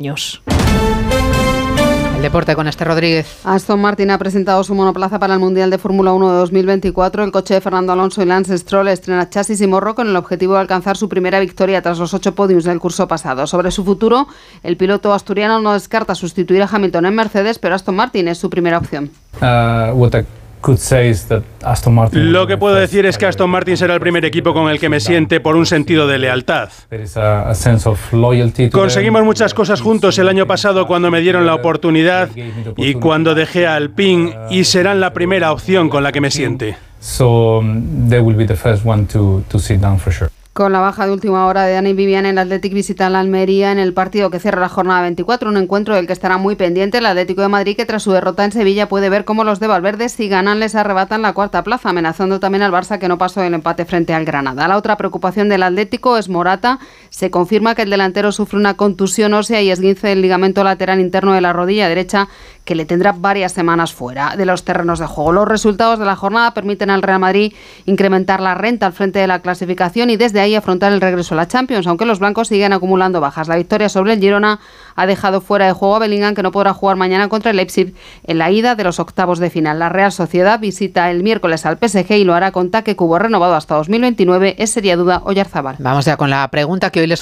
años. El deporte con este Rodríguez. Aston Martin ha presentado su monoplaza para el Mundial de Fórmula 1 de 2024. El coche de Fernando Alonso y Lance Stroll estrena chasis y morro con el objetivo de alcanzar su primera victoria tras los ocho podios del curso pasado. Sobre su futuro, el piloto asturiano no descarta sustituir a Hamilton en Mercedes, pero Aston Martin es su primera opción. Uh, lo que puedo decir es que Aston Martin será el primer equipo con el que me siente por un sentido de lealtad. Conseguimos muchas cosas juntos el año pasado cuando me dieron la oportunidad y cuando dejé a Alpine y serán la primera opción con la que me siente. Con la baja de última hora de Dani Vivian, el Athletic visita la Almería en el partido que cierra la jornada 24, un encuentro del que estará muy pendiente el Atlético de Madrid, que tras su derrota en Sevilla puede ver cómo los de Valverde, si ganan, les arrebatan la cuarta plaza, amenazando también al Barça que no pasó el empate frente al Granada. La otra preocupación del Atlético es Morata. Se confirma que el delantero sufre una contusión ósea y esguince del ligamento lateral interno de la rodilla derecha que le tendrá varias semanas fuera de los terrenos de juego. Los resultados de la jornada permiten al Real Madrid incrementar la renta al frente de la clasificación y desde ahí afrontar el regreso a la Champions, aunque los blancos siguen acumulando bajas. La victoria sobre el Girona ha dejado fuera de juego a Bellingham, que no podrá jugar mañana contra el Leipzig en la ida de los octavos de final. La Real Sociedad visita el miércoles al PSG y lo hará con Taque Cubo renovado hasta 2029. Es sería duda Oyarzabal. Vamos ya con la pregunta que hoy les